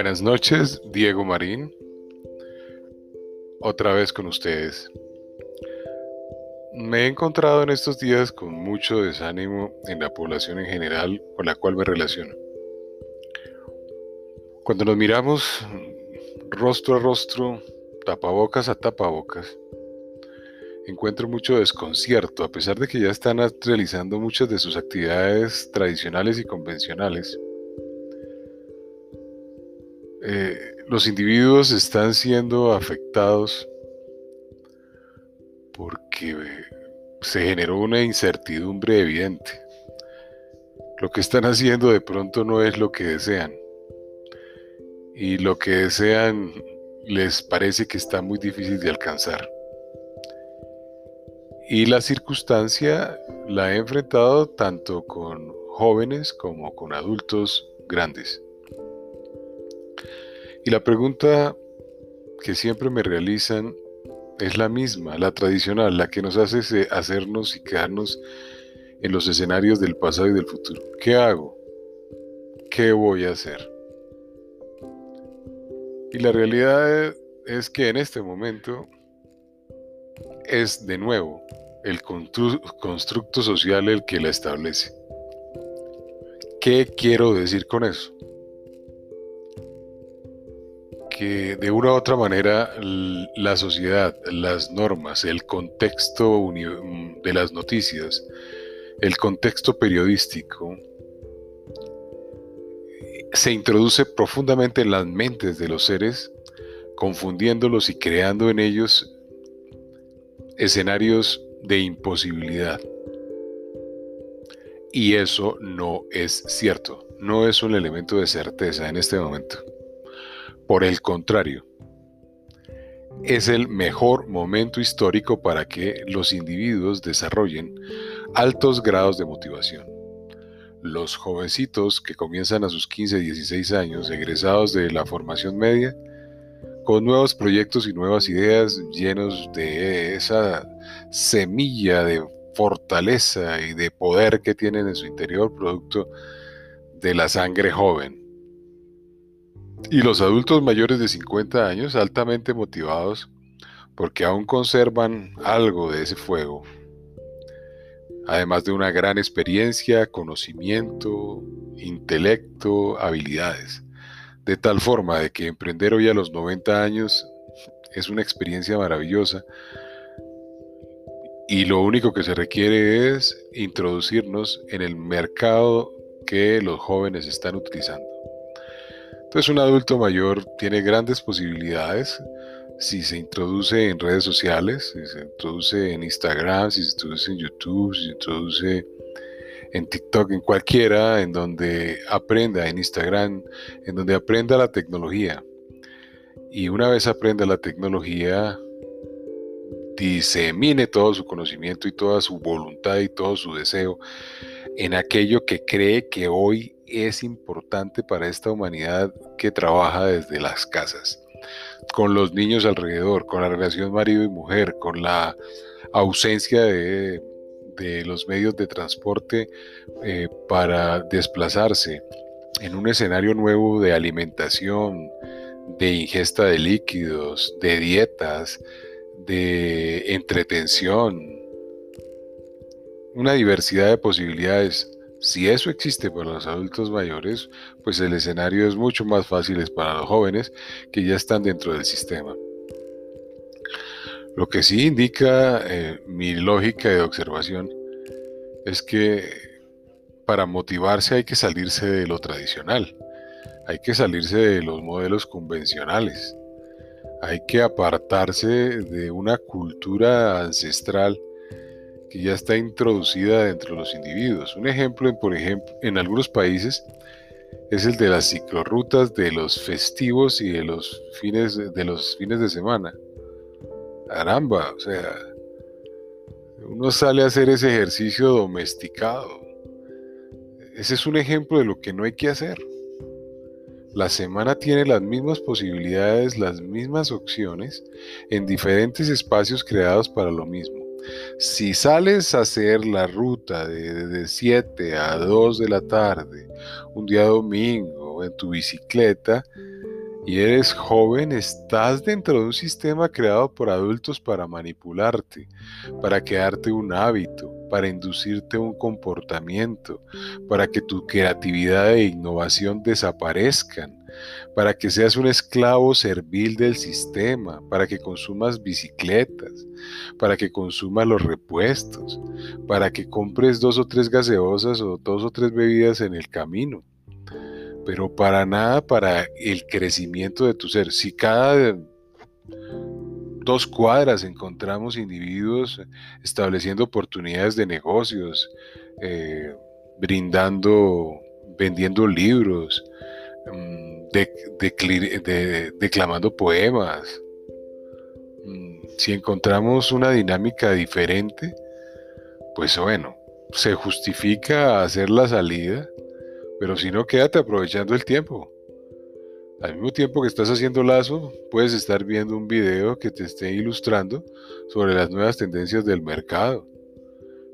Buenas noches, Diego Marín. Otra vez con ustedes. Me he encontrado en estos días con mucho desánimo en la población en general con la cual me relaciono. Cuando nos miramos rostro a rostro, tapabocas a tapabocas, encuentro mucho desconcierto, a pesar de que ya están realizando muchas de sus actividades tradicionales y convencionales. Eh, los individuos están siendo afectados porque se generó una incertidumbre evidente. Lo que están haciendo de pronto no es lo que desean. Y lo que desean les parece que está muy difícil de alcanzar. Y la circunstancia la he enfrentado tanto con jóvenes como con adultos grandes. Y la pregunta que siempre me realizan es la misma, la tradicional, la que nos hace hacernos y quedarnos en los escenarios del pasado y del futuro. ¿Qué hago? ¿Qué voy a hacer? Y la realidad es que en este momento es de nuevo el constructo social el que la establece. ¿Qué quiero decir con eso? De una u otra manera la sociedad, las normas, el contexto de las noticias, el contexto periodístico, se introduce profundamente en las mentes de los seres, confundiéndolos y creando en ellos escenarios de imposibilidad. Y eso no es cierto, no es un elemento de certeza en este momento. Por el contrario, es el mejor momento histórico para que los individuos desarrollen altos grados de motivación. Los jovencitos que comienzan a sus 15, 16 años, egresados de la formación media, con nuevos proyectos y nuevas ideas, llenos de esa semilla de fortaleza y de poder que tienen en su interior, producto de la sangre joven. Y los adultos mayores de 50 años, altamente motivados, porque aún conservan algo de ese fuego, además de una gran experiencia, conocimiento, intelecto, habilidades. De tal forma de que emprender hoy a los 90 años es una experiencia maravillosa. Y lo único que se requiere es introducirnos en el mercado que los jóvenes están utilizando. Entonces un adulto mayor tiene grandes posibilidades si se introduce en redes sociales, si se introduce en Instagram, si se introduce en YouTube, si se introduce en TikTok, en cualquiera, en donde aprenda, en Instagram, en donde aprenda la tecnología. Y una vez aprenda la tecnología, disemine todo su conocimiento y toda su voluntad y todo su deseo en aquello que cree que hoy es importante para esta humanidad que trabaja desde las casas, con los niños alrededor, con la relación marido y mujer, con la ausencia de los medios de transporte eh, para desplazarse en un escenario nuevo de alimentación, de ingesta de líquidos, de dietas, de entretención, una diversidad de posibilidades. Si eso existe para los adultos mayores, pues el escenario es mucho más fácil para los jóvenes que ya están dentro del sistema. Lo que sí indica eh, mi lógica de observación es que para motivarse hay que salirse de lo tradicional, hay que salirse de los modelos convencionales, hay que apartarse de una cultura ancestral que ya está introducida dentro de los individuos. Un ejemplo, por ejemplo, en algunos países es el de las ciclorrutas de los festivos y de los fines de los fines de semana. Caramba, o sea, uno sale a hacer ese ejercicio domesticado. Ese es un ejemplo de lo que no hay que hacer. La semana tiene las mismas posibilidades, las mismas opciones en diferentes espacios creados para lo mismo. Si sales a hacer la ruta de, 7 a 2 de la tarde, un día domingo, en tu bicicleta, y eres joven, estás dentro de un sistema creado por adultos para manipularte, para quedarte un hábito, para inducirte un comportamiento, para que tu creatividad e innovación desaparezcan, para que seas un esclavo servil del sistema, para que consumas bicicletas, para que consumas los repuestos, para que compres dos o tres gaseosas o dos o tres bebidas en el camino pero para nada para el crecimiento de tu ser. Si cada dos cuadras encontramos individuos estableciendo oportunidades de negocios, eh, brindando, vendiendo libros, mm, declamando poemas. Mm, si encontramos una dinámica diferente, pues bueno, se justifica hacer la salida pero si no, quédate aprovechando el tiempo. Al mismo tiempo que estás haciendo lazo, puedes estar viendo un video que te esté ilustrando sobre las nuevas tendencias del mercado.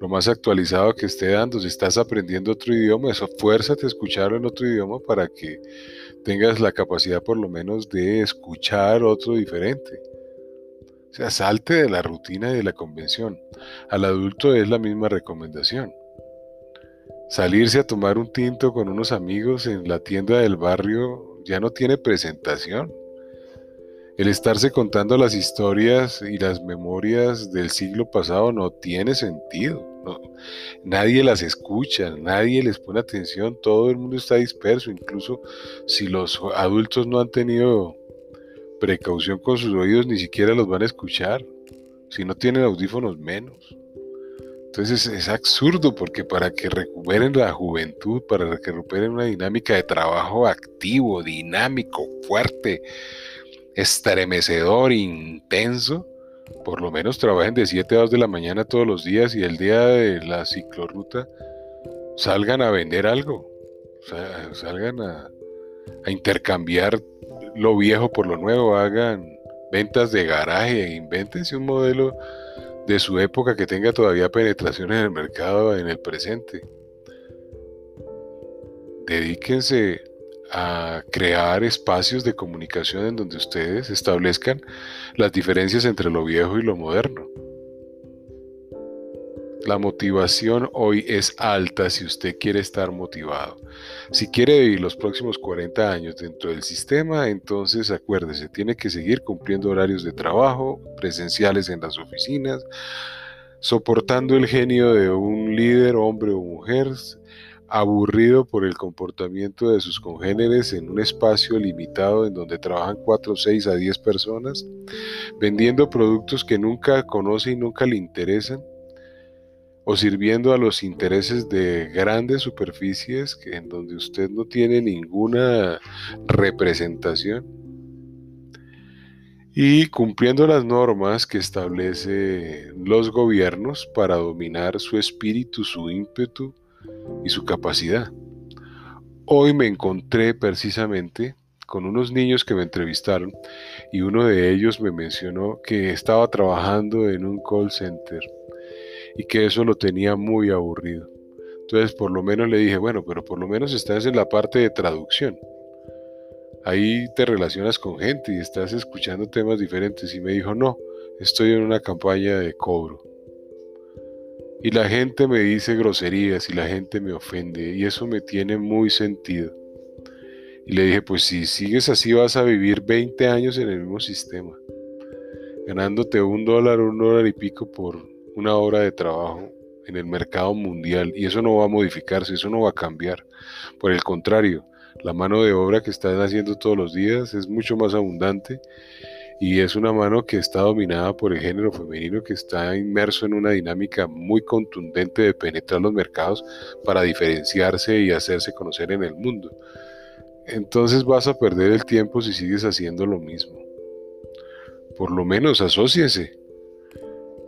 Lo más actualizado que esté dando, si estás aprendiendo otro idioma, eso fuérzate a escucharlo en otro idioma para que tengas la capacidad por lo menos de escuchar otro diferente. O sea, salte de la rutina y de la convención. Al adulto es la misma recomendación. Salirse a tomar un tinto con unos amigos en la tienda del barrio ya no tiene presentación. El estarse contando las historias y las memorias del siglo pasado no tiene sentido. Nadie las escucha, nadie les pone atención, todo el mundo está disperso, incluso si los adultos no han tenido precaución con sus oídos, ni siquiera los van a escuchar. Si no tienen audífonos, menos. Entonces es absurdo porque para que recuperen la juventud, para que recuperen una dinámica de trabajo activo, dinámico, fuerte, estremecedor, intenso, por lo menos trabajen de 7 a 2 de la mañana todos los días y el día de la ciclorruta salgan a vender algo, salgan a, a intercambiar lo viejo por lo nuevo, hagan ventas de garaje, invéntense un modelo de su época que tenga todavía penetración en el mercado en el presente. Dedíquense a crear espacios de comunicación en donde ustedes establezcan las diferencias entre lo viejo y lo moderno. La motivación hoy es alta si usted quiere estar motivado. Si quiere vivir los próximos 40 años dentro del sistema, entonces acuérdese, tiene que seguir cumpliendo horarios de trabajo, presenciales en las oficinas, soportando el genio de un líder, hombre o mujer, aburrido por el comportamiento de sus congéneres en un espacio limitado en donde trabajan 4, 6 a 10 personas, vendiendo productos que nunca conoce y nunca le interesan, o sirviendo a los intereses de grandes superficies en donde usted no tiene ninguna representación y cumpliendo las normas que establecen los gobiernos para dominar su espíritu, su ímpetu y su capacidad. Hoy me encontré precisamente con unos niños que me entrevistaron y uno de ellos me mencionó que estaba trabajando en un call center y que eso lo tenía muy aburrido. Entonces por lo menos le dije, bueno, pero por lo menos estás en la parte de traducción. Ahí te relacionas con gente y estás escuchando temas diferentes. Y me dijo, no, estoy en una campaña de cobro. Y la gente me dice groserías y la gente me ofende y eso me tiene muy sentido. Y le dije, pues si sigues así vas a vivir 20 años en el mismo sistema, ganándote un dólar, un dólar y pico por una hora de trabajo en el mercado mundial y eso no va a modificarse, eso no va a cambiar. Por el contrario, la mano de obra que están haciendo todos los días es mucho más abundante y es una mano que está dominada por el género femenino que está inmerso en una dinámica muy contundente de penetrar los mercados para diferenciarse y hacerse conocer en el mundo. Entonces vas a perder el tiempo si sigues haciendo lo mismo. Por lo menos asóciense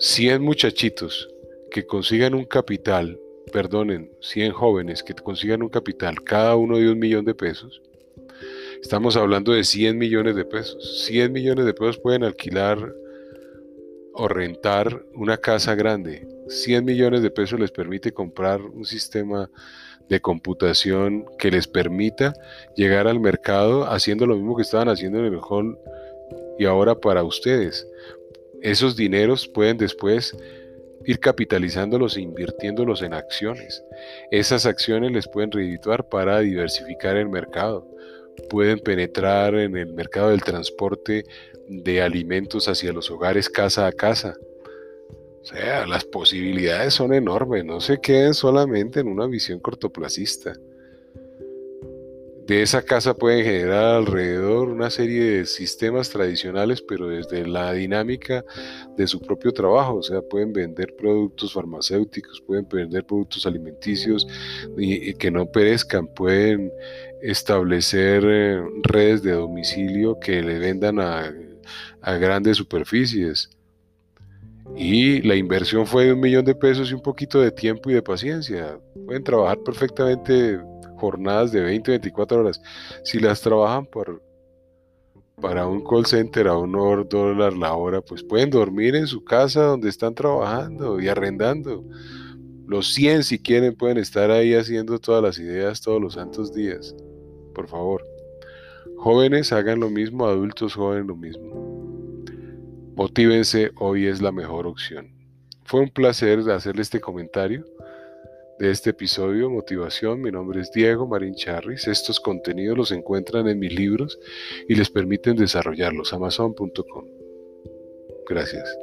100 muchachitos que consigan un capital, perdonen, 100 jóvenes que consigan un capital, cada uno de un millón de pesos, estamos hablando de 100 millones de pesos. 100 millones de pesos pueden alquilar o rentar una casa grande. 100 millones de pesos les permite comprar un sistema de computación que les permita llegar al mercado haciendo lo mismo que estaban haciendo en el hall y ahora para ustedes. Esos dineros pueden después ir capitalizándolos e invirtiéndolos en acciones. Esas acciones les pueden redituar para diversificar el mercado. Pueden penetrar en el mercado del transporte de alimentos hacia los hogares casa a casa. O sea, las posibilidades son enormes, no se queden solamente en una visión cortoplacista. De esa casa pueden generar alrededor una serie de sistemas tradicionales, pero desde la dinámica de su propio trabajo. O sea, pueden vender productos farmacéuticos, pueden vender productos alimenticios y, que no perezcan, pueden establecer eh, redes de domicilio que le vendan a grandes superficies. Y la inversión fue de un millón de pesos y un poquito de tiempo y de paciencia. Pueden trabajar perfectamente jornadas de 20, 24 horas. Si las trabajan por, para un call center a un dólar la hora, pues pueden dormir en su casa donde están trabajando y arrendando. Los 100 si quieren pueden estar ahí haciendo todas las ideas todos los santos días. Por favor. Jóvenes hagan lo mismo, adultos joven lo mismo. Motívense, hoy es la mejor opción. Fue un placer hacerle este comentario de este episodio, Motivación. Mi nombre es Diego Marín Charris. Estos contenidos los encuentran en mis libros y les permiten desarrollarlos. Amazon.com. Gracias.